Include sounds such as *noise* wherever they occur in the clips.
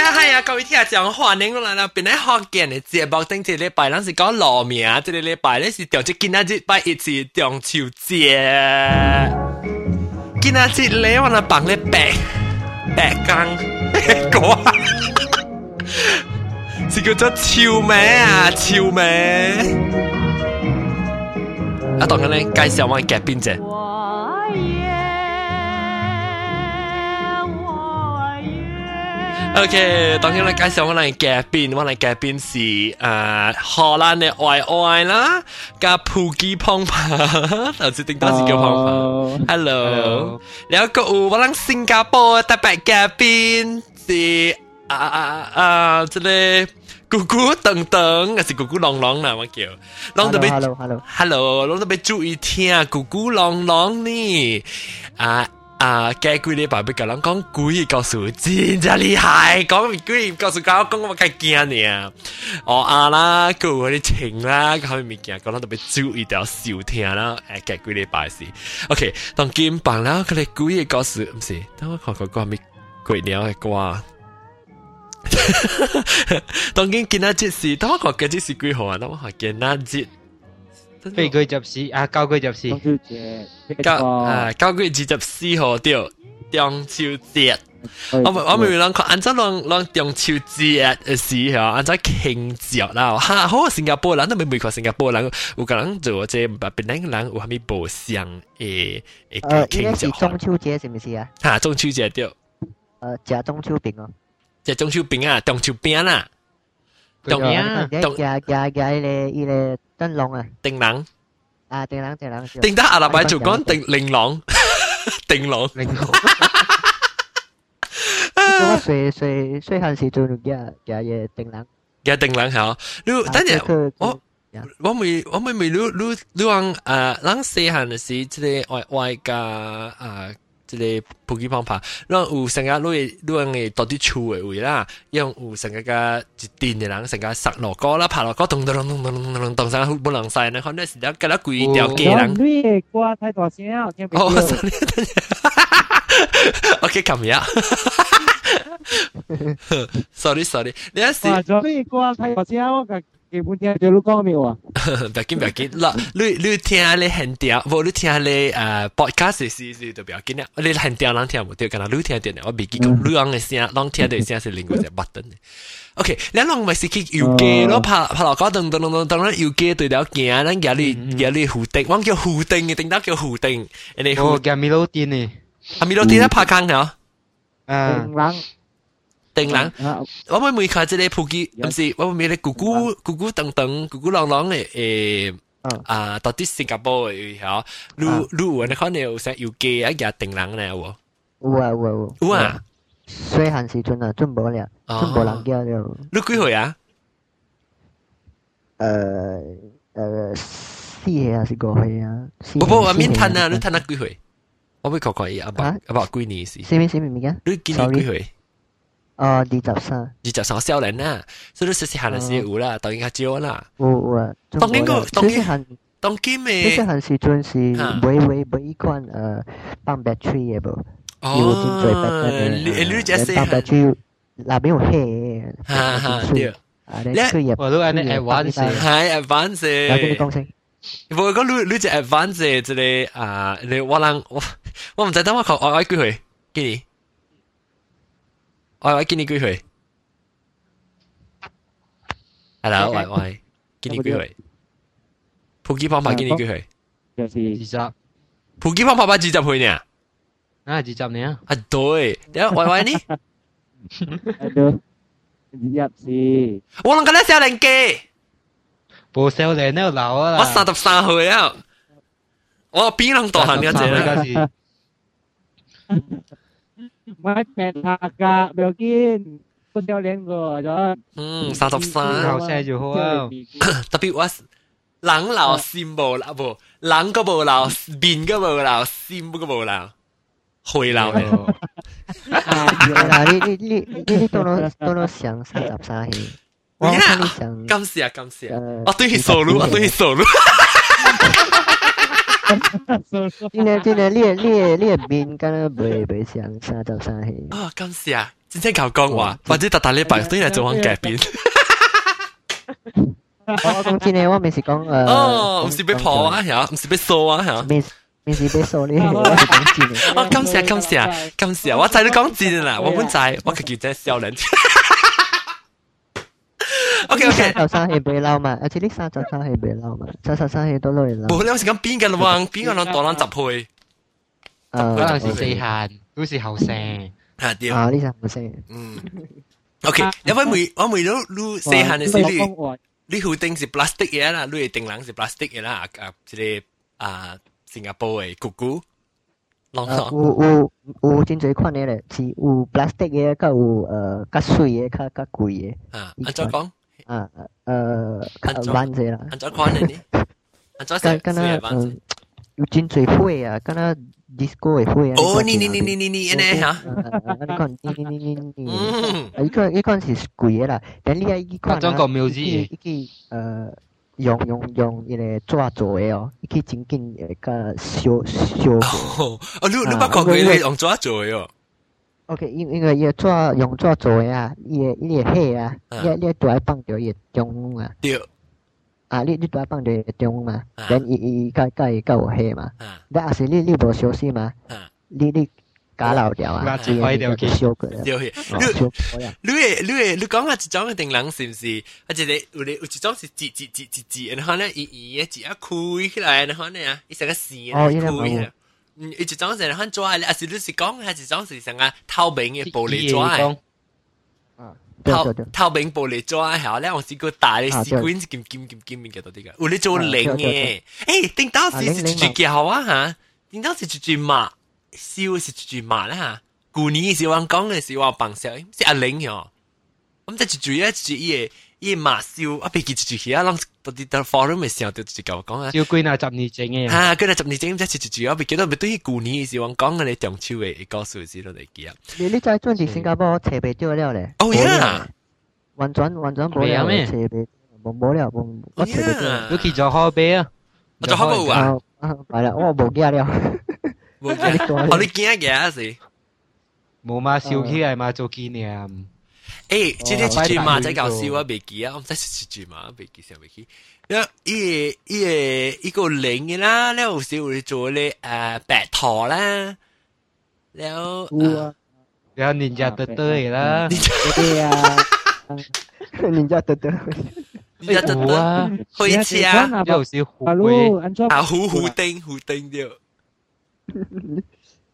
啊系啊，各位听下讲话，恁个人啊，本来福建的节目顶一礼拜，咱是讲老名，这个礼拜你是调只今仔日拜一是中秋节，今仔日咧我那放咧白白工，讲啊，是叫做秋梅啊，秋梅。啊，当然咧，介绍我嘅嘉宾者。O K，當天我介紹我嚟嘅宾，我嚟嘅邊是誒荷蘭嘅外外啦，加普基烹飯，*laughs* 頭先定當時叫烹飯。Hello，然後個我喺新加坡大白嘅宾，是啊啊啊，即系咕咕等等，係是咕咕隆隆啦？我叫，隆隆，hello hello hello，注意聽，咕咕隆隆呢？啊！啊，幾幾禮拜俾個人講鬼故事真真厲害，講鬼故事講講我計驚你啊！哦啊啦，佢嗰啲情啦，嗰啲物件講得特別注意到收听啦，誒幾幾禮拜是，OK，当今棒啦，佢哋鬼故事唔是，等我看看講咩鬼鳥嘅歌。当今今仔日是，等我看今日是幾號啊？等我看今仔日。飛佢入市啊，交佢入市。中秋節，九啊九月二十四號對中秋节。我我咪諗佢按照啷啷中秋節嘅時候，按照慶祝啦。哈，好新加坡人都未未看新加坡人，有個人做即係別邊人有係咪無相誒誒誒，應該慶祝？是中秋节是唔是啊？嚇，中秋節對，誒，食中秋餅哦。食中秋餅啊，中秋餅啦，Tổng nhá. Tổng dạ dạ dạ ile ile Tân Long à. Tình Lãng. À Tình Lãng Tình Lãng. Tình đã à là bài chủ con Tình Linh Lãng. *laughs* Tình Lãng. Linh Lãng. 所以所以所以嗰陣時做嘅嘅嘢定冷，嘅定冷嚇。你等陣我我咪我咪咪你你你講誒，咱細漢時即個外外加誒。即个普吉胖胖，咱有成个你你讲嘅到啲厝嘅位啦，用有成个嘅一电嘅人，成个塞落歌啦，爬落歌，咚咚咚咚咚咚咚咚，上本能晒呢，可能时间吉拉贵条嘅人。你嘅歌太大声啊，听唔到。哦，sorry，等阵。OK，come here。sorry sorry，你一时。哇！咗你嘅歌太大声，我个 基本听就你讲没有啊？不紧不紧，嗱，你你听你很屌，无你听你诶 podcast 是是就不要紧啦，你很屌，人听唔到，但系你听到，我未记讲你讲嘅声，人听到声是另外一個 button 嘅。OK，你人咪是去游街咯，拍拍落嗰噔噔噔噔噔，游街對了行，咱家里家里湖頂，我叫湖頂嘅，頂到叫湖頂，你湖。我叫米老丁呢？啊，米老丁咧拍坑嘅。嗯，人。定人，我咪每看即个普吉，唔是我咪咧咕咕咕咕等等咕咕啷啷嘅诶啊，到啲新加坡嘅吓，你你有你可能有成有机一日定人咧喎，有啊有啊有。有啊，细汉时阵啊，准无了，准无人叫了。你几岁啊？诶诶，四岁还是五岁啊？不不，我免谈啊，你谈啊几岁？我会确确伊阿爸阿爸几年时？什么什么物件？你今年几岁？ 哦，二十三。二十三少年啦，所以你细细汉嘅时有啦，当然较少啦。有有啊。当今个当今汉当今嘅。细汉时阵是买买买一款诶放 battery 嘅无？有真最 battery 你你只细放 battery 那边有黑。哈哈对。啊，你佢也。我都安尼 advance。系 advance。有跟你讲声。无讲你你只 advance 即个啊，你我人我我唔知等我讲我我几岁？几年？ 喂喂，堅尼 Greenway。Hello，喂喂，堅尼 Greenway。普吉胖拍堅尼 Greenway。就是自習。普吉胖拍拍自習去呢？啊，自習呢？啊對，等下喂喂呢？Aduh. Siap sih. Wong kena sel lengke. Bo sel leng neo lao la. 我三十三歲啊。我邊人大行嘅啫。mấy mẹ thà cả biểu con đeo lên rồi ừ sao tập sao xe dù hô *coughs* tapi was lắng sim bồ lão bồ. Lắng cái bồ lão bình cái bồ lão sim cái bồ lão hồi lão ờ. *laughs* này 啊，你你你你你多多多多想三十三去，我看你想，感谢感谢，我对起收入，我对起收入。*laughs* 真系真系，你你你面敢若袂袂像三十三岁。啊，感谢 真正搞讲话，或者特大礼拜都系做紧改变。我我讲真嘅，我咪是讲诶，哦，唔是被破啊，系唔是被扫啊，系。咪咪是被扫呢？我是讲真嘅。哦，感谢感谢感谢，我知你讲真啦，我本知，我佢叫真笑人。 OK OK，十三系被捞嘛，而且呢三十三系被捞嘛，三十三系都攞嚟捞。冇你有时讲边个人边个人当人十倍，嗰阵时诶，四限，都是后生。系对，啊，呢三唔识。嗯。OK，因为每我每都录细汉嘅时你。你好定是 plastic 嘢啦，你系定冷是 plastic 嘢啦，啊，即系啊，新加坡嘅姑姑，啷诶，有有有真济款嘅咧，是有 plastic 嘅，甲有诶较水嘅，较较贵嘅。啊，按怎讲？ 啊呃，板子啦，安怎看的呢？刚刚刚嗯，有金嘴会啊，刚刚 disco 会会啊。哦，你你你你你你呢哈？啊，你看，你你你你，嗯，你看你看是贵啦，但你啊一个，啊种叫 music，一个呃用用用一个纸做的哦，一个仅仅一个小小。哦，你你包括可以用纸做的哦。OK，因因为要做用做做呀，也也黑啊，也也拄爱放着也中啊。对。啊，你你拄爱放着也中风嘛？等伊伊伊甲甲伊甲我黑嘛？你。但是你你无休息嘛？啊。你你搞老掉啊？那就坏掉去修改了。对。你你你你讲话一种一定人是不是？啊，就是有你有一种是挤挤挤挤挤，然后呢，伊伊也挤啊，开起来，然后呢啊，伊成个死啊，哭起来。伊一种是然后抓咧，啊是你是讲系一种是成个透明嘅玻璃抓嘅。透透明玻璃抓系咧，我试过大嘅试过金金金金嘅嗰啲嘅，有你做零嘅。诶，顶当时是住住好啊吓，顶当时住住麻。烧是住麻啦吓，旧年是我讲嘅是我帮烧，是阿玲哟。咁即系住一住伊个 伊个麻烧，啊别记住住啊，啷到啲到 forum 嘅时候就直讲讲啊。烧几那十年整嘅。吓，几那十年整，即系住住啊别记得，别对于旧年是我讲嘅你中秋嘅告诉是都嚟记啊。你你再转去新加坡车袂到了咧。哦呀，完全完全冇了，车袂冇冇了，冇我车袂到。你去咗河边啊？我做河边啊？啊，系啦，我冇惊了。冇惊，我你惊嘅是。冇嘛，烧起来嘛做纪念。 诶，即系住住嘛，真搞笑啊！未记啊，我唔使住住嘛，未记上未记。然后依个依个依个零嘅啦，然后有时会做咧诶白陀啦，然后然后人家得得啦，对啊，人家得得。人家得得，开车啊，有时会啊虎虎丁虎丁掉。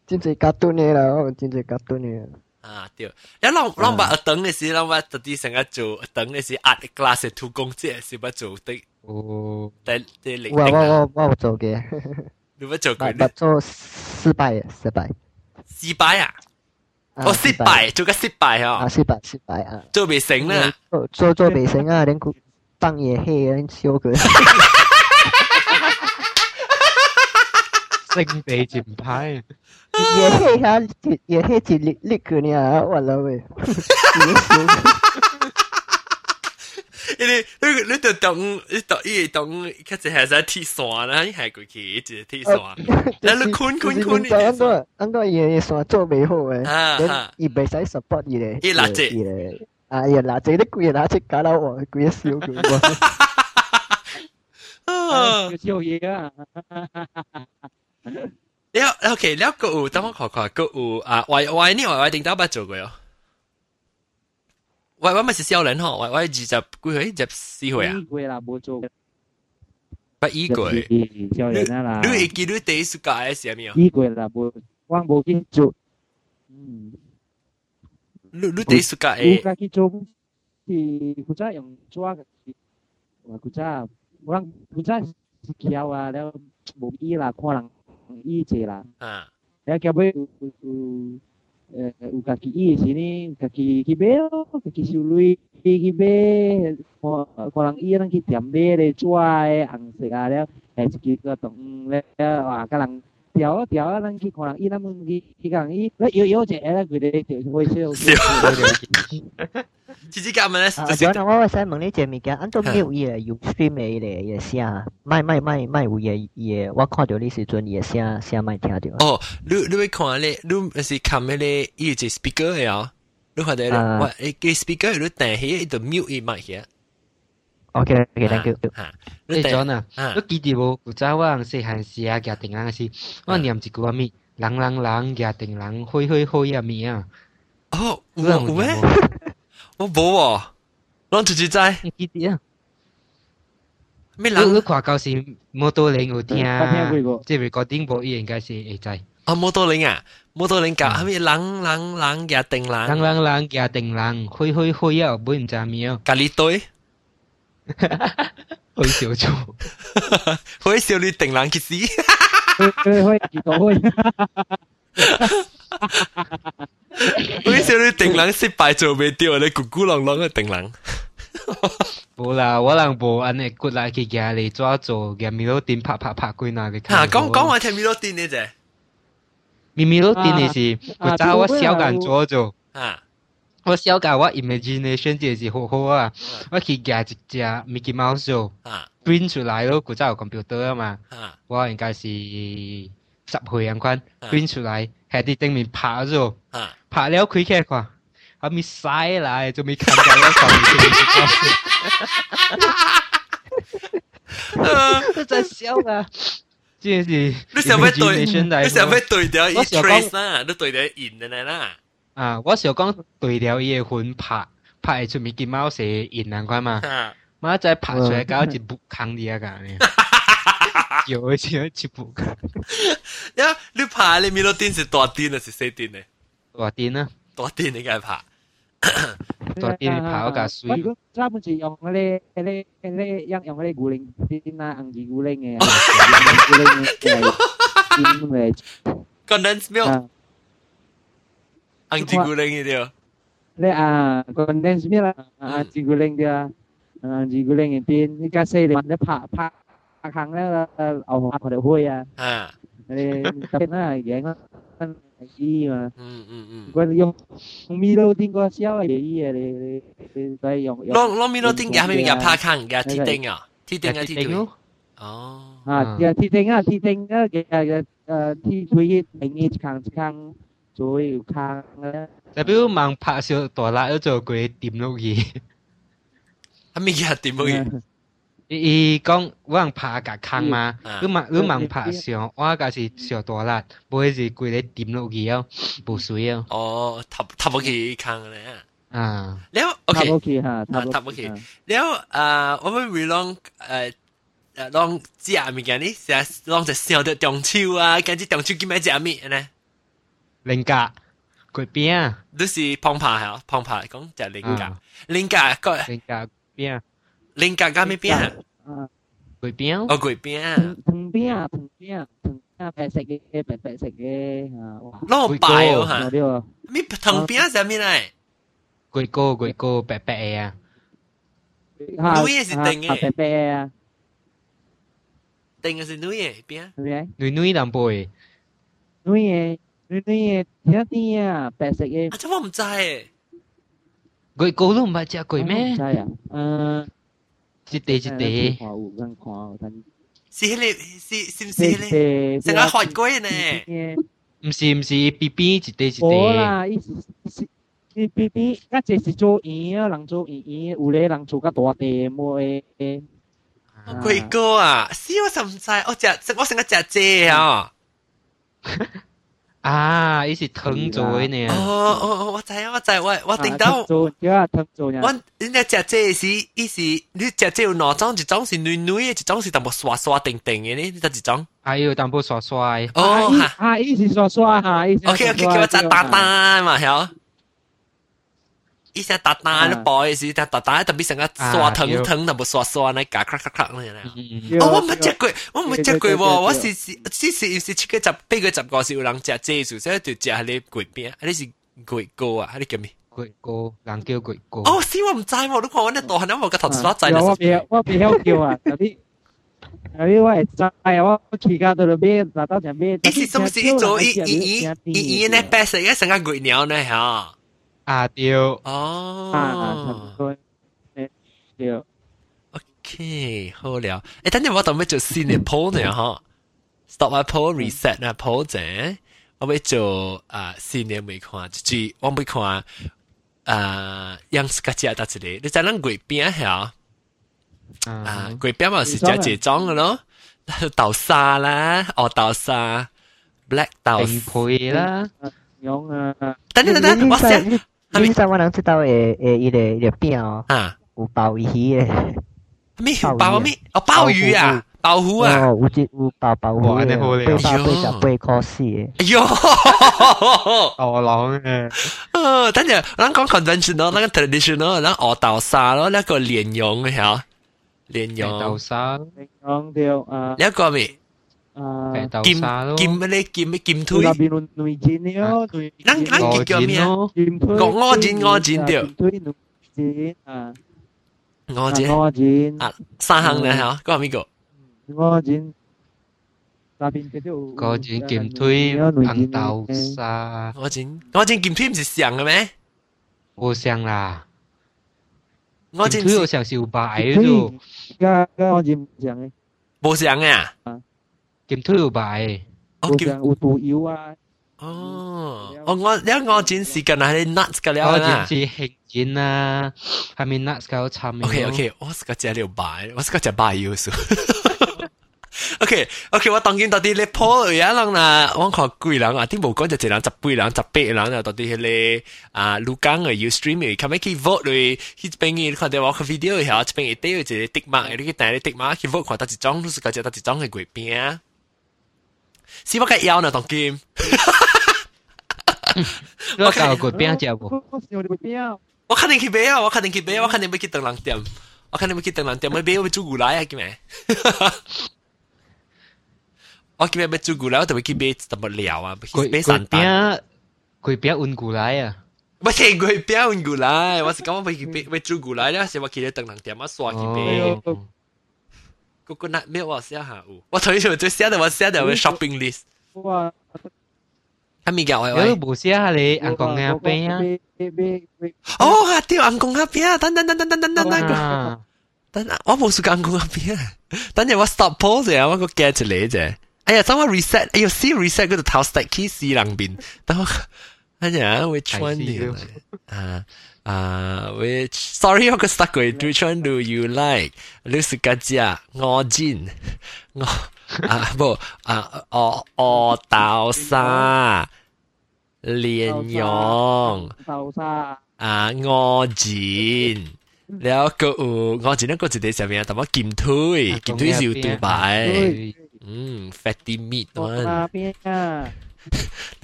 真系卡通嘅啦，真系卡通嘅。 啊对，然后啷啷把等嘅时，啷把特啲成日做等嘅时压 glass 嘅土工姐是不做的。哦，但但零我我我我做嘅。你不做过？不做失败失败。失败啊！哦，失败做个失败啊！啊，失败失败啊！做未成啦！做做做未成啊！连个当夜黑人烧佢。 星地前排，也黑下，也黑一粒粒佢呢，完了喂。因为你你就当你当伊当，佢就系在铁线啦，伊系过去一只铁线，然后你坤坤坤，安多安多嘢线做未好诶，啊，伊未使 support 伊咧，伊垃圾，伊咧，啊，伊垃圾，你贵垃圾搞到我贵烧佢。啊，笑嘢啊！ 了，OK，了个有，等我看看，个有啊，外外呢，外外顶到捌做过哦。外外咪是少人吼，外外二十几岁，二十四岁啊。衣柜啦，冇做。不衣柜。少人啊啦。你会记你第一暑假系啥物啊？衣柜啦，冇，我冇去做。嗯。你你第一暑假系？我去做，是负责用抓嘅，我负责，我负责教啊，了冇医啦，可能。Ijela. Ah. Ya kabe eh, u uh, kaki i sini kaki kibel kaki siului kibe korang i iya rang ki tiam be re chua eh ang se eh le e ki ka tong le ya, wa ka 调啊调啊，咱去看人伊那么去去讲伊，那有有只 A 类的调是会少少。其实讲真的，不要让我先问你一件物件，安卓没有一个有水美的也下，卖卖卖卖有也也，我看到你时阵也下下卖听到。哦，你你会看咧，你是看咧一只 speaker 呀？你看的，我一个 speaker，你但是的没有一麦克。OK OK，thank you。吓，你你定 John 啊，啊你记住无？有早我人细汉时啊，家定人是，我念一句话咪，人人人家定人，开开开啊咪啊，哦，有有有咩？我冇喎，我直接知你记住啊。咩你你人看到是摩托铃有听我听过，即系 recording 部伊应该是会知。啊？摩托铃啊，摩托铃教嗯系咪人人人嘅定人人？人人家定人，开开开啊，本唔知咪啊，咖喱堆， 开小做。可以笑你定人嘅事。佢可以结果可以。可以笑你定人失败做未掉，你咕咕啷啷嘅定人。冇啦，我人无安尼骨来去家里抓做，嘅咪攞电拍拍拍几那个。吓，讲讲我听咪多啲呢啫。咪咪攞电嘅是，啊我早我小间抓做。吓， 我小间我 imagination 就是好好啊，我去夹一只 Mickey Mouse 做吓， print 出来咯，古早有 computer 啊嘛，吓，我应该是十岁咁款啊，print 出来喺啲顶面拍咗，吓。拍了开起来看，后面晒来就没看到我上面我在笑啊，这是你想要对， imagination 来你想要对掉一我想讲 trace 啦，你对掉印的啦。 啊，我想讲对了伊个魂拍拍会出 Mickey Mouse 嘅印难关嘛。吓，妈仔拍出来搞一部坑啲啊㗎，有一次一部坑，呀，你拍你咪多电是大电还是细电呢？大电啊，大电你梗系拍。大电跑架水如果专门是用嗰啲嗰啲嗰啲用用嗰啲古灵先啦，硬字古灵嘅，古灵嘅嚟嚟 Condense milk，啊，ang jiguling itu. 你啊 condense milk 啦，啊字古灵啲啊，啊字古灵嘅啲，你家四 anjing guling itu ya dia ah condensed milk anjing guling dia anjing guling itu ni kan saya dia pak pak khang lah ông học được hui à à đây tập nó vậy nó gì mà. Quên dùng mi lô tin qua xíu vậy gì à để để dùng lo lo mi lô tin cái mình gặp pak khang gặp ti tinh à ti tinh à ti tinh oh à ti tinh à ti tinh à cái cái thi chuối mình ít khang khang 坑一坑做要坑咧，代表盲拍小大辣都做佢点落去， Ami ya ti mo. 伊伊讲我人拍架坑嘛，啊你盲你盲拍上，我架是小大辣，唔会是佢哋点落去啊，冇水啊， Oh, tap tap ki kang le. 啊， Leo 塔 okay. 屋企吓，塔塔屋企 Leo 啊，我们 long 诶诶 long 食物件呢，成日 long 就想到中秋啊，跟住中秋叫咩食物呢？ 菱格佢边啊，都是胖扒系胖扒讲就系菱格啊，菱格个菱格边啊，菱格加咩边啊？啊，佢边啊，哦，鬼边啊！藤藤边啊，藤边啊，藤边白色嘅白白色嘅吓，哇，攞白哦嗰吓，啲喎，咩藤边系咩嚟？佢个佢个白白嘅啊，吓女嘅是定嘅白白啊，定嘅是女嘅边？系咪？女女淡薄嘅，女嘅 女嘅甜啲啊，白色嘅啊，，这我唔知诶。佢个都唔系只佢咩？真系啊，嗯。一地一地。看有人看有睇。是迄个是是唔是迄个？成个学过呢？唔是唔是，B B 一地一无地，啦，伊是是你 B B，甲这是做圆啊，人做圆圆，有咧人做甲大地模诶。鬼哥啊！是我就唔知，我食我成个食蔗啊！ 啊，伊是藤做诶呢。哦哦哦，我知我知，我我定到。做叫啊，藤做呀。我人家食这是伊是你食这有两种，一种是软软诶，一种是淡薄刷刷定定诶呢，你得一种。还有淡薄刷刷诶，哦哈啊，伊是刷刷哈，伊是。，OK OK，叫我再打打嘛，係伊食蛋蛋，你包嘅时，蛋蛋特别成个刷藤藤，淡薄刷刷呢，夹咔咔咔呢。嗯，哦，我冇食过，我冇食过喎，我是是是是是七个十八个十个是有人食这数，所以就食系你鬼饼，你是鬼糕啊，系你叫咩？鬼哥，人叫鬼哥。哦，是我唔知喎，你看我呢大汉，我个头刷仔我别我别晓叫啊，有啲。有啲我系知啊，我去家度度买，拿到就买。伊是是不是一做伊伊伊伊伊呢白色嘅成个鬼鸟呢吓？ 啊对，哦，啊啊，差不多。对。 OK，好了。诶，等阵我当要做新嘅 poll 呢吓，stop 下 poll reset 下 poll 啫。我要做啊新嘅未看，就是我要看 啊，样是个只搭一个，你知咱贵边吓啊，贵边嘛是只结装嘅咯，豆沙啦，哦豆沙，black 豆定配啦，用啊，等等等等，我先 你知我能知道诶诶，伊个伊个饼哦，啊，有鲍鱼诶，咩？鲍咩？哦鲍鱼啊，鲍鱼啊，哦，有只有鲍鲍哇鱼八百八十八塊四。诶，哎呦！豆郎嘅，呃，等下，咱讲 conventional，咱講 traditional，咱學豆沙咯，那个莲蓉嘅嚇，蓮豆蓉，沙，用掉啊。呢個咩？啊，豆剑沙咯，剑咩咧？剑咩剑推？推那边轮轮战了，轮咱咱我叫咩啊？咯，剑推，我我战我战掉推轮战啊，我知我战，啊，三行咧吓，嗰个边个？我战。那边嗰啲个转剑推红豆沙，我战我战剑推唔是上嘅咩？我想啦，我战剑推我是想是有白咗，而家我战唔上嘅，冇上嘅啊？ 剑推有白，哦剑冇上有杜妖啊，哦，哦我因为我战是近系 nuts 嘅了我啦只。是兴剑啊，系咪 nuts 够参 OK OK，我是个食了白，我是个食白要素。OK OK，我当见到啲咧破有人啦，我看几人啊，啲无讲就一人十八人、十八人啊，到啲迄个啊，录讲嘅要 stream 嘅，咁样去 vote 嚟，迄边嘅看到我个 video 后，一边嘅底有一个 tick mark，你去带你 tick mark 去 vote 看到一张，都是个只到一张嘅贵边。 是不该要呢？当 game。我靠，过边照顾。我肯定去买啊！我肯定去买，我肯定要去等人店，我肯定要去等人店，要买要煮牛奶啊！叫咩？我叫咩？要煮牛奶，我特别去买什么料啊？买散蛋。鬼饼温牛奶啊！我食鬼饼温牛奶，我是讲我要去买要煮牛奶咧，是我去咧等人店啊，刷去买。coconut milk 我寫下有，我頭先就寫到我寫到個 shopping list。哇！係咪搞嘅？我冇寫下你阿公阿伯啊。哦，啊對，阿公阿伯啊，等等等等等等等個，等我冇說阿公阿伯啊，等陣我 stop pause 啊，我個 get 出嚟啫。哎呀，等我 reset，哎呀，see reset 嗰度頭 stack key 四兩邊，等我，哎呀，會穿你啊。Uh, which sorry *laughs* aku stuck with which one do you like? Lu suka jia *laughs* ngo jin ngo ah bo ah o o tao sa lian yong tao sa à ngo jin fatty meat one。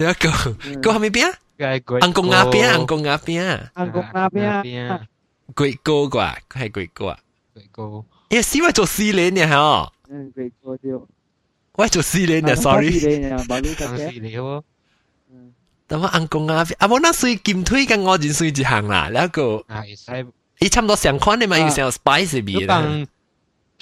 แล้วก็ก็係咪邊啊？*laughs* 嘅係 great。Uncle 鴨邊啊，Uncle 鴨邊啊，Uncle 鴨邊啊，great 哥啩，係 great 哥啊，great 哥。因為師妹做四年嘅嗬，嗯，great 哥啲。我做四年嘅，sorry。四年啊，冇你咁嘅。四年喎。但我 Uncle 鴨邊，啊，我那水劍腿跟我真水一行啦，那個。啊，係。伊差唔多相款嘅嘛，有少 spicy 味啦。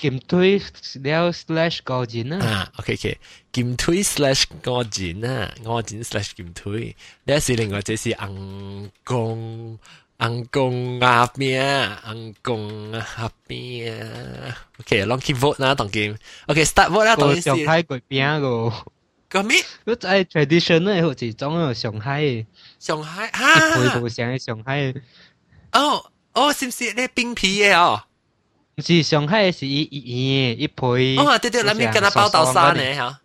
Kim Thuy slash Ngô Diễn á. À, ok ok. Kim Thuy slash Ngô Diễn à Ngô Diễn slash Kim Thuy. Đó là 另外，這是硬公硬公阿邊啊，硬公阿邊啊。OK，long keep vote na Đồng Kim OK Start vote 啦，當時。上海嗰邊個。個咩？嗰係 traditional 好似種啊，上海嘅。上海嚇。一倍步上去上海。哦哦，是唔是咧冰皮嘅哦？是上海是伊伊伊伊哦，对对，咱们跟他包豆沙呢哈。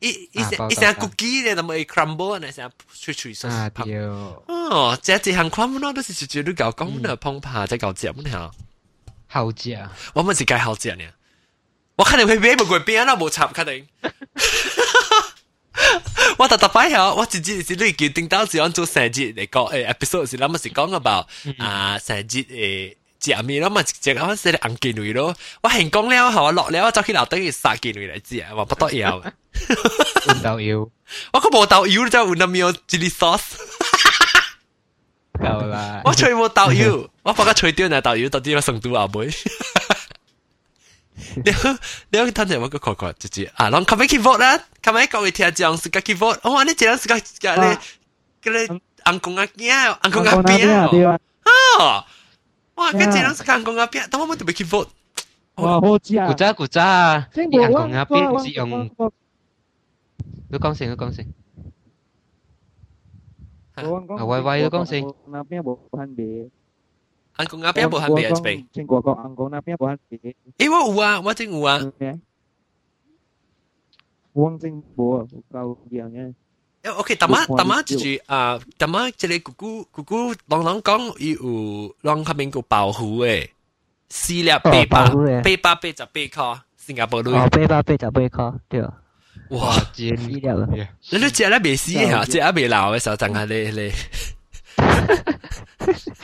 一一一些骨鸡咧，那么 crumble 呢，像脆脆嗦嗦啪。哦，这这项 crumble 都是直接都搞讲的，碰怕在搞节目呢。好食，我们是该好食呢。我肯定会买不过边啦，无插肯定。我特特摆下，我直接是类叫叮当是按做生日嚟讲，诶，episode 是那么是讲 about 啊生日诶。食面咯，嘛食我食红件类咯，我成功了，后我落了，我走去楼底杀件类嚟食，我不得要。换豆油我个冇豆油，就换咗面 chili sauce。够啦。我吹冇豆油，我把佢吹掉那豆油，到底我成都阿妹。你你有睇住我个确确直接啊，啷 come 去 vote 啦，come 各位听众是个去 vote，哦，你这样是个个咧个咧硬公阿惊，硬公阿香港那边啊，对边啊，啊， 哇！跟住諗間講阿邊，等我冇特別去 vote。哇！好知啊！古渣古渣，啲人講阿邊只用。佢講成，佢講成。啊！威威佢講成。阿邊冇分別。俺講阿邊冇分別係咪？正國講，俺講阿邊冇分別。誒，我有啊，我真有啊。我真冇啊，夠樣嘅。OK，大妈大妈就是啊，大妈即系姑姑姑姑，人人讲伊有让佢边个保护诶，四粒八百八百八十八块新加坡镭。哦，八百八十八块，对啊。哇，真死了啊！你都食得未死啊？食得未老嘅时候，真系你你。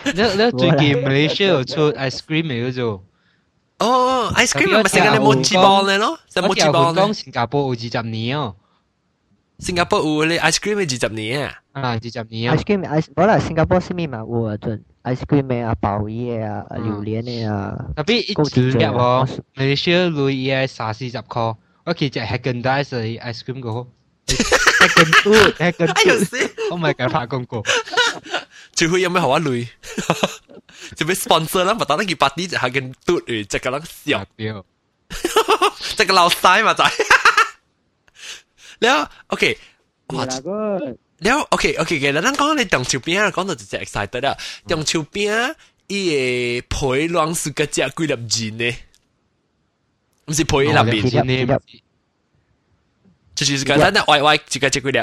你你最近 Malaysia 有出 ice cream 嘅做？哦，ice cream 咪成个你冇翅膀咧咯，就冇翅膀。讲新加坡有二十年哦。 新加坡有你 ice cream 二十年啊？啊，二十年啊。 ice cream ice，我啦新加坡是咪嘛有啊阵 ice cream 嘅啊，鲍鱼啊，榴莲嘅啊。特别一粒哦，Malaysia 类嘢三四十块，我其实系跟 dice 嘅 ice cream 个。系跟嘟，系跟嘟。Oh my god，拍广告。最会有咩好啊类？就俾 sponsor 啦，咪等佢八啲就系跟嘟嚟，即系咁笑掉。即系老细嘛就系。 แล้วโอเค哇แล้วโอเคโอเค嘅，咱讲你中秋饼啊，讲到就只 excited 啦。中秋饼伊个皮乱是个只几粒钱呢？唔是皮粒边呢？就是个咱的歪歪一个只几粒。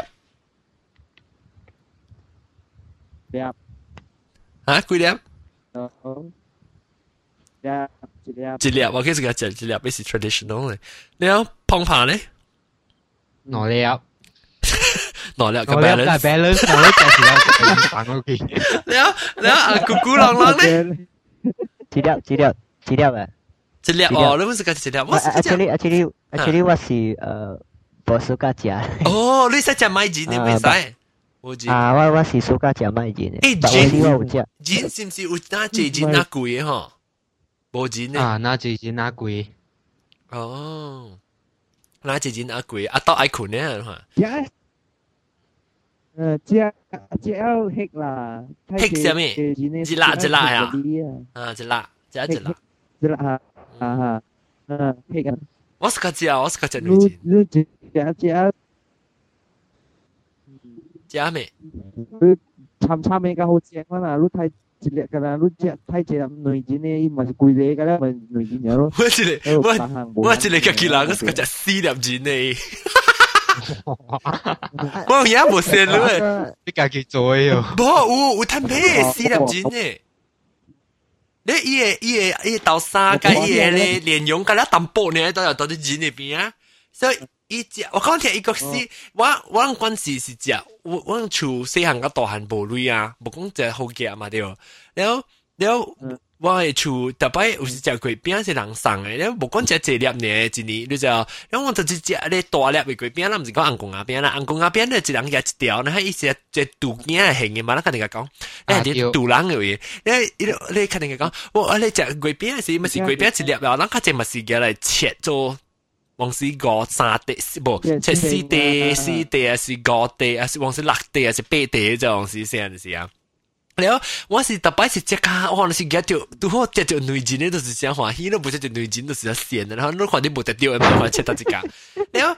粒。啊？几粒？一粒。一粒，我其实个只一粒，系是 traditional 嘅。แล้ว碰 內力內力嘅 balance，但係 balance 內力嘅時候反嗰邊。你啊你啊，咕咕啷啷咧？幾粒幾粒幾粒啊？幾粒哦，你唔是講幾粒？Actually actually actually 我是誒唔蘇格食。哦，你識食米紙你唔使。啊，我我是蘇格食米紙嘅。誒，紙我有食。紙是唔是有哪幾紙哪貴嘅嗬？冇紙咧。啊，哪幾紙哪貴？哦。那几钱那贵，啊到爱困咧吓。诶，只只有黑啦。黑什么？一辣一辣呀。啊，一辣，一一辣。一辣啊啊啊，黑啊。我是个只，我是个只女钱。你只只只。只咩？你参参咩个好正啊啦！你太 一粒噶啦，你只太一粒女钱咧，伊嘛是贵啲噶啦，咪女钱嘢咯。我一个我我一个个吉人，我是个只四粒钱咧。我而家冇写咯，你家己做嘅喏。冇有有摊皮四粒钱咧。你伊个伊个伊豆沙甲伊个咧莲蓉甲咧淡薄呢，都有到啲钱入边啊，所以。 伊只我讲听伊个是，我我关系是只，我我厝细汉甲大汉无类啊，无讲只好嘅嘛对。然后然后我嘅厝特别有时只鬼饼是人送嘅，然后无讲只一粒呢，一年你就，然后我就只只咧大粒嘅鬼饼啦，唔是讲红公鸭饼啦，红公鸭饼咧一人夹一条，然后伊只只杜件系型嘅嘛，咱肯定讲，诶啲杜人嘅嘢，你你你肯定讲，我你只鬼饼是咪是鬼饼一粒啊？咱较只咪是嘅嚟切做。 往是五三地，不，即四地、四地啊，是五地啊，是往是六地啊，是八地这种是这样子啊。然后我是特别是只卡，我是夹条，都好夹条女钱咧，都是想欢喜，都不是条女钱，都是要线的。然后你看你冇得掉，咪话切到一家。然后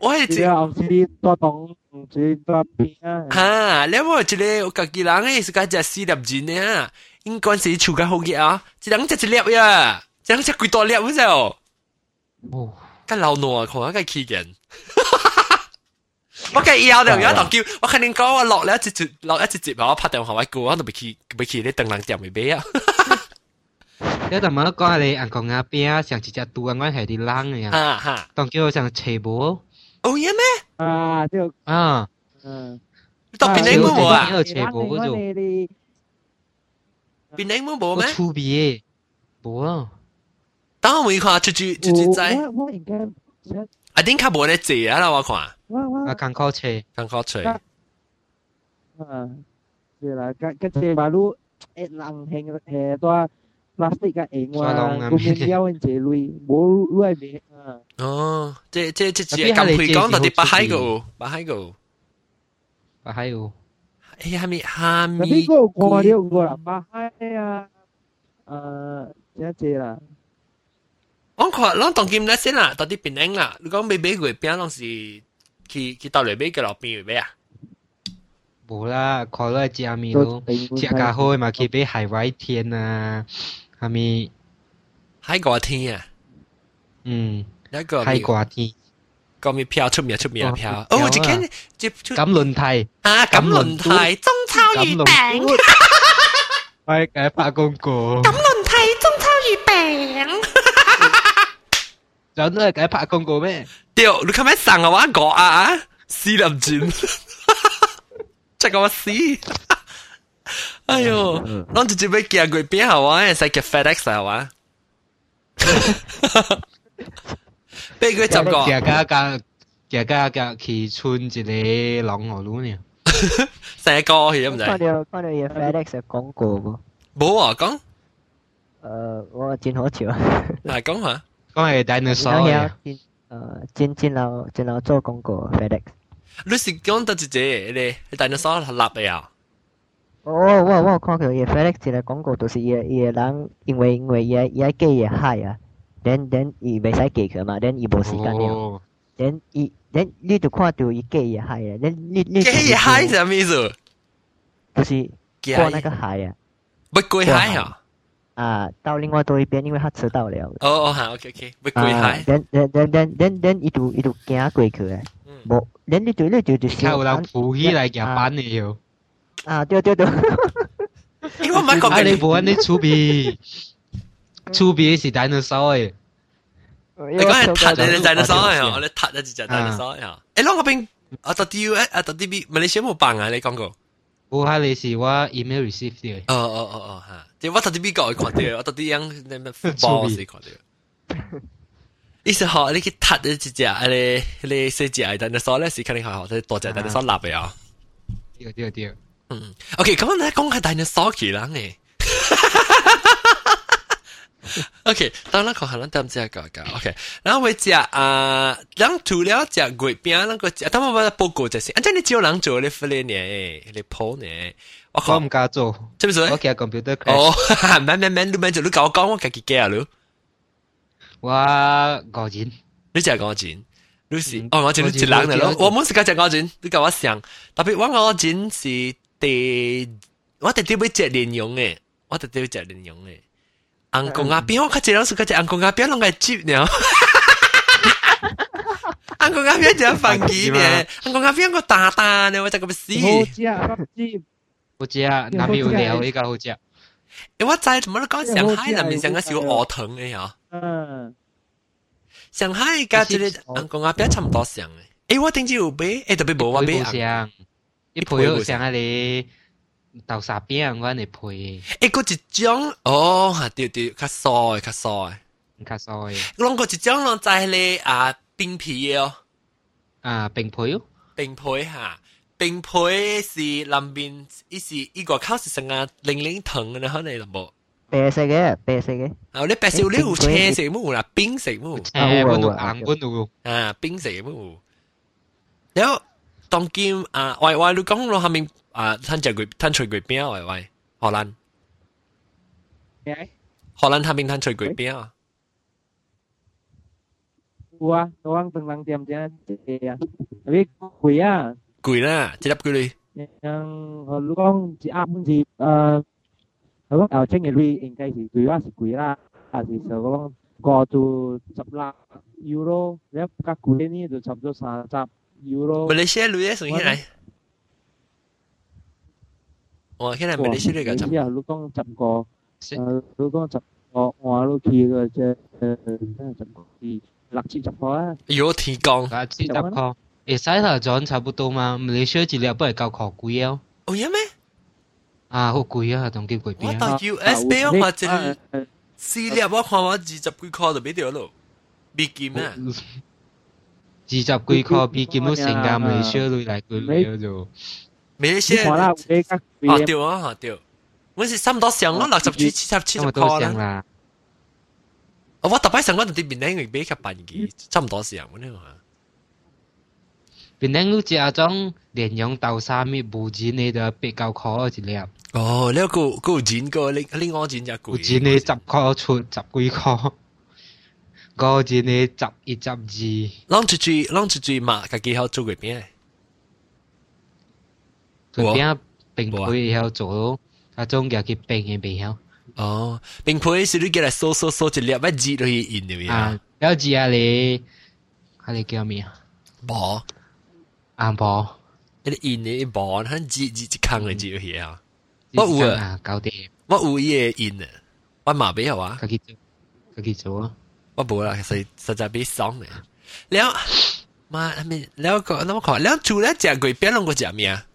我系只，后是多动，是多变啊。哈，然后我一个我家己人诶，是家只四粒钱咧，应该是厝间好嘅啊，一人只一粒呀，一人只几多粒唔知哦。哦。 跟老挪看一个起见，我计以后就有一堂叫，我肯定讲我落嚟一节落一节节，我拍电话我叫我都未去未去你等人店未俾啊。你同我讲你硬讲阿边上一只杜安关系啲冷嘅呀，哈哈，当叫上斜波。哦嘢咩？啊，就啊，嗯，到边你冇啊？有斜波嗰种，边你冇冇咩？粗别，冇啊。 当我看出去出去在，我应该一定较无咧坐啊啦，我看。我我啊，港口车，港口车。啊，系啦，个个车马路诶人行诶多 plastic 嘅嘢话，咁样有人坐类，冇类别啊。哦，即即即即咁佢讲到啲北海个，北海个，北海个。哎呀，咪下面。呢个过了过啦，北海啊，诶，一只啦。 我看，咱当今咧先啦，到啲变靓啦。你讲买买月饼，拢是去去到嚟买嘅老边位啊？ 冇啦，可乐食咪咯，食较好嘛，去俾海外天啊，系咪？海外天啊，嗯，一个海外天。个咪飘出名出名飘，哦，一间接出锦麟梯啊，锦麟梯中秋月饼，喂，解拍广告。锦麟梯中 ุ 仲都系解拍广告咩？屌，你咁样สั่ง啊？我讲啊，死林转。这个我死！哎呦，咱直接要寄过边好啊，使叫 FedEx 好啊。俾佢十个，寄家家寄家家去村一个朗河路呢。成个去唔使。看到看到嘢 FedEx 嘅广告喎。冇啊，讲。诶，我真好笑。嚟讲下。 讲系 dinosaur 啊。诶，真真老真老做广告 FedEx。你是讲得一只你你 dinosaur 立嘅啊？哦，我我看到伊 FedEx 一个广告，就是伊伊个人因为因为伊伊机伊海啊，then then 伊袂使寄佢嘛，then 伊无时间了，then 伊 then 你就看到伊机伊海啊，then 你你机伊海系咩意思？就是过那个海啊，不过海啊？ 啊，到另外多一边，因为他迟到了。哦哦，好，OK OK，不过海。 then then then then then then 伊就伊就行过去啊。冇，你你对你对对小，有人扶起嚟入班嘅要。啊，对对对。因为唔系讲嘅。你冇安尼储备，储备是 dinosaur 嘅。你讲系塔你 dinosaur 系，你塔一只 dinosaur 系。诶，啷个边？啊，到底诶啊，到底边？马来西亚冇办啊？你讲过？ 冇系你是我 email receive 嘅。哦哦哦哦吓！即我到底边个看到？我到底样你咩 football 是看到？意思学你去踢一只啊！你你四只但系所咧是肯定系学多只，但系所立嘅啊。对对对。嗯，OK，咁咧讲系但系所其人嘅。 OK，当然可能咱只个个 OK，然后会食啊，咱除了食月饼，那个食，当我我报告就是，啊，真系只有人做你 flip 呢，你铺呢，我我唔敢做，知唔知？我惊 computer crash。哦，慢慢慢，你慢做，你教我讲，我自己记啊，你。我五钱，你就系五钱，你是哦，我钱你一人嚟咯，我冇时间食五钱，你教我想，特别我五钱是第，我特别要食莲蓉嘅，我特别要食莲蓉嘅。 *laughs* 红公鸭边我较济老师较济红公鸭边拢个接呢，红公鸭边就饭机呢，红公鸭边个大大呢，我就咁死。好食，好食，好食，那边有料呢个好食。诶，我知，同埋你讲上海那边上个小鹅藤嘅呀。嗯。上海加即个红公鸭边差唔多上嘅。诶，我顶住有买，诶特别冇我买。上，一配有上啊你。 豆沙饼我嚟配。诶，嗰一种哦，吓对对，较酥嘅，较酥嘅，较酥嘅。拢嗰一种拢在咧啊冰皮嘅哦。啊，冰皮哦。冰皮吓，冰皮是南边，伊是伊个口是成个零零糖嘅，可能就冇。白色嘅，白色嘅。啊，你白色你有青色冇啦，冰色冇。诶，我有红我有。啊，冰色冇。然后当今啊，喂喂，你讲落下面。 啊，吞只月吞脆月饼喂喂，荷兰。荷兰那边吞脆月饼啊？有啊，我往槟榔店正食啊，tapi贵啊。贵啦，一粒几哩？yang lu con chị ăn thì ờ ở ở trên cái lui in cái thì tùy là sự quý là à thì sợ con có từ chập là euro nếu các quý này từ chập cho sa chập euro Malaysia lui ấy xuống như này 我现在马来西亚嘅就系你讲十个，诶你讲十个，我都去嘅啫，诶十个是六七十个啊。有提供六七十个，会使啦，仲差不多嘛。马来西亚一粒不系够可贵哦。哦，有咩？啊，好贵啊，仲叫贵边。我到 US 俾我或者四粒，我看我二十几块就俾掉咯，美金啊。二十几块美金都成价马来西亚嚟嚟佢就。 马来西亚啊对啊对，我是差唔多上咯，六十几、七十、七十块啦。我特别上我哋啲边领买较便宜，差唔多上嗰啲嘛。边领都只阿种莲蓉豆沙米无钱你就比较可一粒。哦，你个个有钱个，你你我钱就贵。有钱你十块出十几块，个钱你十一十二。啷出去啷出去嘛，家己好做个边？ 順便並配以後做咯，啊種叫佢並嘅並後。哦，並配是你叫嚟掃掃掃一粒乜字都去印入面啊？有字啊你，啊你叫咩啊？波，啊波，一啲印嘅波，佢字字一坑嘅字去啊。我有啊，搞掂。我有伊嘅印啊，我嘛俾有啊。佢佢佢做啊，我冇啦，實實在俾爽嘅。了，媽咪，了個，那麼講，了除了食粿餅，攏個食咩啊？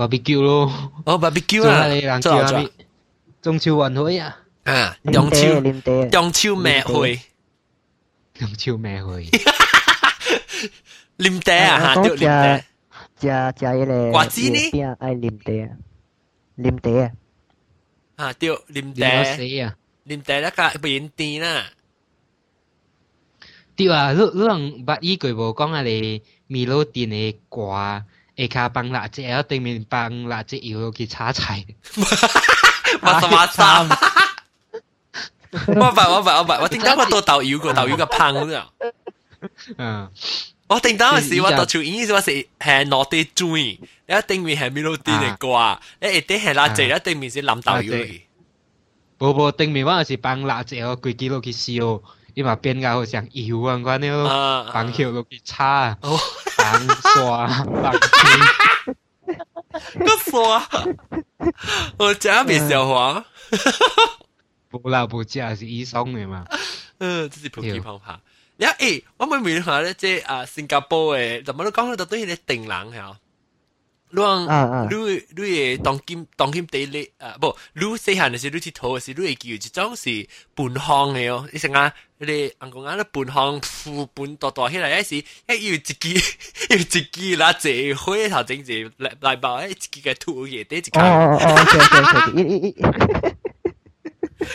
？barbecue 咯。哦，barbecue 啊，做做做。中秋晚会啊！啊，中秋中秋晚会，中秋晚会。啉茶啊，吓，对啉茶。食食迄个瓜子呢？边爱啉茶，啉茶啊。啊，对，啉茶。啉茶咧个变甜啦。对啊，你你人捌依句无讲啊？你米路店嘅瓜， 下骹放辣椒，对面放辣椒油落去炒菜。马萨马萨，我白我白我白，我点解我到豆油个豆油个胖咗？嗯，我定当时我到处演时我是系落啲水，你一定面系米露啲嚟挂，你一定系辣椒，一定面是淋豆油。无无定面我是放辣椒，几几落去烧，因为变个好像油啊，嗰啲放油落去炒， 糖刷放冰。个刷，我加比小黄。不啦不嫁是医生的嘛。*laughs* 嗯，这是普及方法。然后诶，我们闽南话咧，即啊新加坡诶，怎么都讲到都系你定冷吓。你讲你你诶当今当今地咧啊不，你细汉嘅时你去图嘅时，你会叫一种是半行嘅哦，你成啊，你哋人讲啊，你半行副半大大起来，一时一要一支要一支啦，借花头整只嚟嚟包，一支嘅土嘢，第一间。哦哦哦，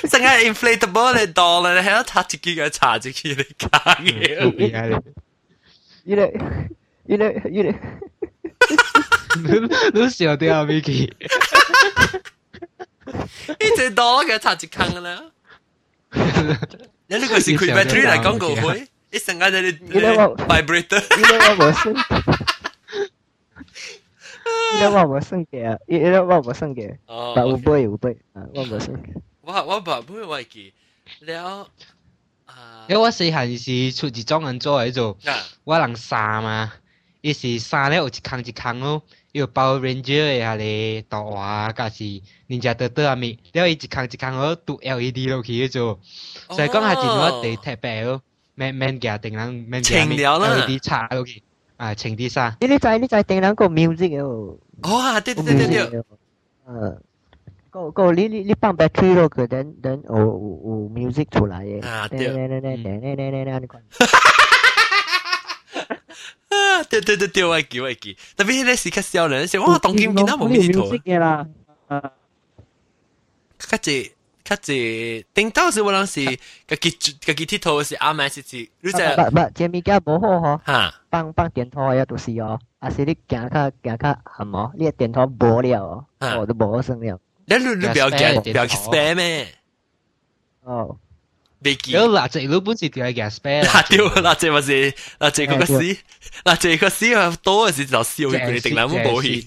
成日 inflatable 嚟当咧，喺度插一支嘅插一支嚟加嘅。依个依个依 個。都笑掉 Vicky，一直多嘅插一坑啦。你呢個是佢 battery 嚟講過會，一陣間你你 vibrator。因為我冇升，因為我冇升嘅，因為我冇升嘅，但有杯有杯，啊，我冇升。我我冇杯我記，了。因為我細漢時出一種人做喺做，我人衫嘛，伊是衫咧有一坑一坑咯。有 Power Ranger 诶啊咧，大啊甲是人家多多下啊，然后伊一空一空好拄 LED 落去做，所以讲还是我得特别咯，慢慢加定人，慢慢 LED 落去啊，清啲啥？你你在你在定两个 music 哦，哇，对对对对，够够，你你你放 battery 咯，等等，有有有 music 出来耶，啊对，你。对，对对对对，我记我记，特别咧是较少人，是哇当今见到冇咩图嘅啦，较济较济，顶到是我谂是家己家己佚佗是阿妈是是，你知？不不，这物件无好吼，哈，放放电筒也都是哦，啊是你行较行较含哦，你电筒无了哦，哦都无算了。你你你不要惊，不要 spam 咩？哦。 未记。有辣椒佬本是掉喺 spare。辣椒辣椒咪是辣椒嗰个屎，辣椒个屎啊多嘅时就烧佢定两冇气。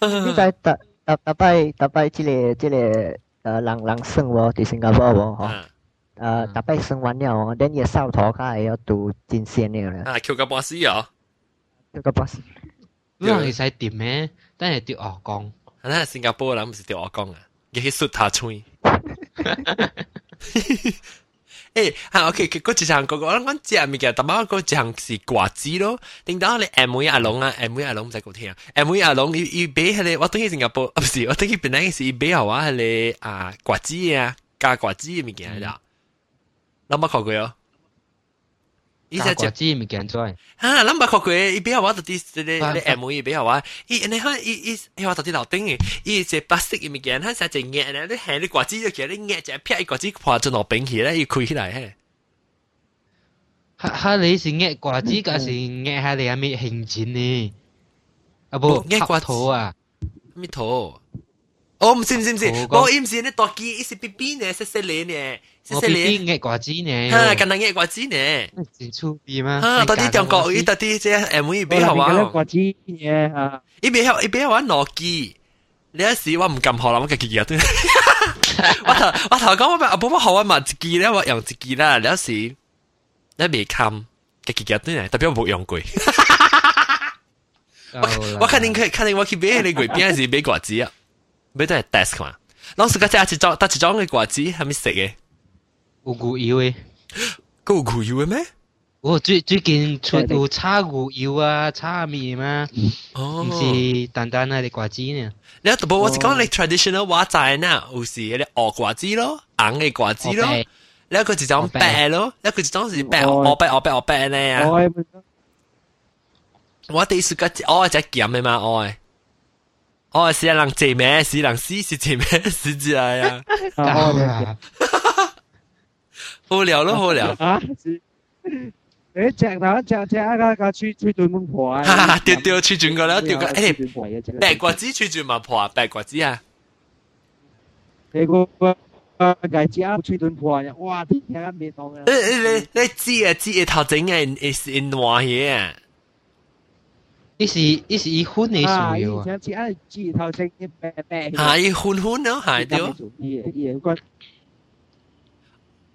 你在特特特拜特拜即个即个呃人人生喎，喺新加坡喎，嗬。呃，特拜生完了哦，等伊扫头卡要读真鲜了咧。啊，扣个巴士啊！扣个巴士。你人会使点咩？但系掉鹅光。那新加坡人唔是掉鹅光啊，佢去缩下吹。 诶，系 OK，嗰一项嗰个我讲食物件，但系嗰一项是瓜子咯。顶到你 M V 阿龙啊，M V 阿龙唔使讲听，M V 阿龙伊伊买系你，我等于新加坡，唔是，我等于本来是伊买系话系你啊瓜子啊，加瓜子嘅物件嚟啦。你冇看过哦？ 伊只只只咪见在。啊，谂唔开佢，伊俾我到啲啲啲 M 伊俾我话，伊你看伊伊，伊话到啲头顶嘅，伊只白色伊咪见，佢只只硬咧，啲你啲果子就见啲一，只劈果子爬进落冰起咧，伊开起来嘿。哈哈，你是硬果子，还是硬下你阿咩行情呢？啊不，硬骨头啊，咩头？哦，唔是唔是唔是，我唔是呢大机，伊是 B B 呢，细细粒呢，细细粒嘅瓜子呢，哈，近能嘅瓜子呢，真出味吗？哈，到啲中国，伊到啲即系 M 伊边好玩，瓜子呢啊，伊边好伊边好玩攞机，你一时我唔揿学啦，我嘅机日都，我头我头讲我咪阿宝宝学我买一机咧，我用一机啦，你一时你未冚嘅机日都呢，特别我冇用过。我我肯定佢肯定我去买你鬼边系买瓜子啊！ 买都系 desk 嘛。当时嗰只一装得一装嘅瓜子系咪食嘅？有牛油嘅，个有牛油嘅咩？我最最近出有炒牛油啊，炒面嘛，哦，唔是单单那啲瓜子呢。你有不？我是讲你 traditional 话斋呢，有时嗰啲鹅瓜子咯，硬嘅瓜子咯，你一个就种白咯，一个就种是白，鹅白鹅白鹅白咧啊。我第一次个鹅系咸嘅嘛，鹅。 哦，是人借咩？是人死是借咩？*laughs* 是之來呀！好聊咯，好聊啊！誒，隻頭隻隻啊個個吹吹對門破啊！哈哈，掉掉吹轉個啦，掉個誒，白瓜子吹轉嘛破啊，白瓜子啊！你個個隻啊吹斷破啊！哇，啲嘢未當啊！你你你知啊知啊頭整嘅係係暖嘢啊！伊是伊是伊薰的需要啊！伊按指头先一白白。吓！伊薰薰咯，系对。伊伊有关。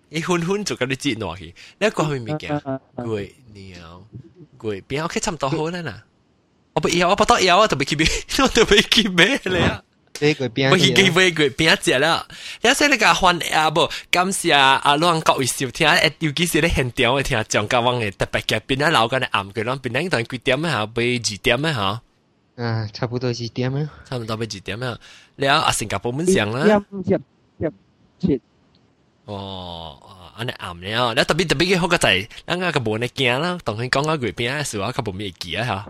伊薰薰就甲你指落去，你讲咩物件？贵鸟贵，边我去差唔多好啦啦。我不要，我不得要，我特别去咩？我特别去咩嚟啊？呢个边我去机会佢边只啦，有时你个换啊不，感谢啊两各位收听，诶尤其是你现场嘅听张家旺嘅特别嘅，边啊老个咧暗佢咯，边啊当几点啊吓，被几点啊吓？啊，差不多几点啊？差唔多被几点啊？你啊新加坡本上啦。入入切。哦，安尼暗了，你特别特别嘅好个就系，咱个个无你惊啦，同佢讲个鬼边啊，事话佢无咩记啊吓。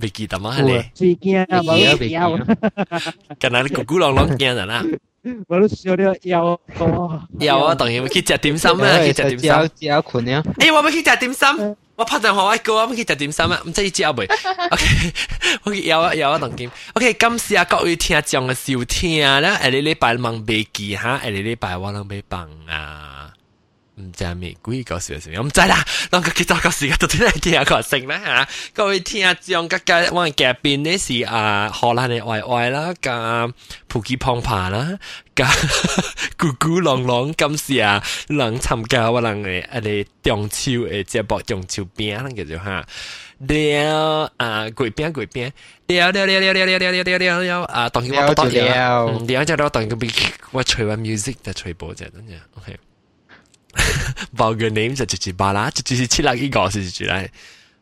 未记得嘛？你自惊啊，冇记啊，近来你咕咕啷啷惊人啦。我都笑到有有啊，当然去食点心啊，去食点心。只有困啊！诶，我要去食点心。我拍电话我个，我要去食点心啊！唔知知阿未？OK，我有啊有啊，当见。OK，感谢啊各位听众嘅收听啦！下个礼拜望未记吓，下个礼拜我谂要放啊。 唔知系咩鬼个事情，我唔知啦。当个几多个时间到底系几个性咧吓？各位听众嘅嘅我嘅嘉宾呢是啊荷兰嘅外外啦，加普吉胖爬啦，加咕咕啷啷咁是啊，能参加我能嘅诶啲中秋诶节目中秋饼叫做吓。了啊，鬼饼鬼饼，了了了了了了了了了了啊！当然我不得了，了就到当然佢我吹完 music 就吹播啫，真系 OK。 报个 name 就直接罢啦，就只是七六一个是住嚟。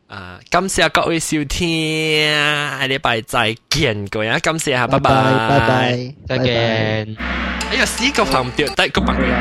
啊，感谢各位收听，下礼拜再见各位，感谢下，拜拜，拜拜，再见。哎呀，死个朋友，得个朋友。